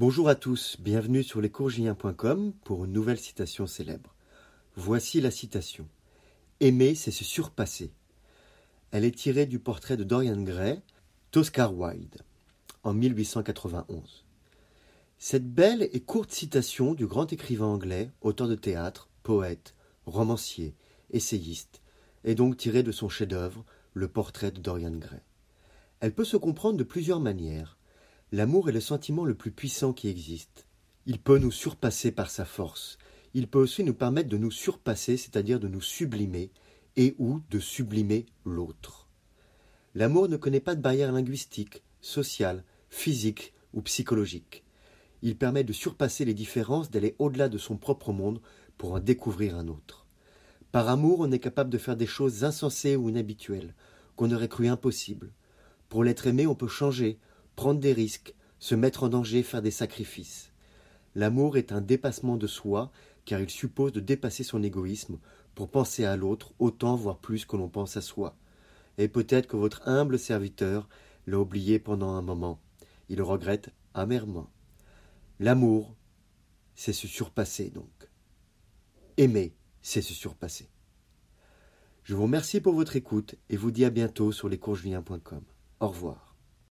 Bonjour à tous, bienvenue sur lescourgiens.com pour une nouvelle citation célèbre. Voici la citation. Aimer, c'est se surpasser. Elle est tirée du portrait de Dorian Gray, d'Oscar Wilde, en 1891. Cette belle et courte citation du grand écrivain anglais, auteur de théâtre, poète, romancier, essayiste, est donc tirée de son chef-d'œuvre, Le portrait de Dorian Gray. Elle peut se comprendre de plusieurs manières. L'amour est le sentiment le plus puissant qui existe. Il peut nous surpasser par sa force. Il peut aussi nous permettre de nous surpasser, c'est-à-dire de nous sublimer, et ou de sublimer l'autre. L'amour ne connaît pas de barrière linguistique, sociale, physique ou psychologique. Il permet de surpasser les différences, d'aller au-delà de son propre monde pour en découvrir un autre. Par amour, on est capable de faire des choses insensées ou inhabituelles, qu'on aurait cru impossibles. Pour l'être aimé, on peut changer, prendre des risques, se mettre en danger, faire des sacrifices. L'amour est un dépassement de soi, car il suppose de dépasser son égoïsme pour penser à l'autre autant, voire plus que l'on pense à soi. Et peut-être que votre humble serviteur l'a oublié pendant un moment. Il le regrette amèrement. L'amour, c'est se surpasser donc. Aimer, c'est se surpasser. Je vous remercie pour votre écoute et vous dis à bientôt sur lescourgeliens.com. Au revoir.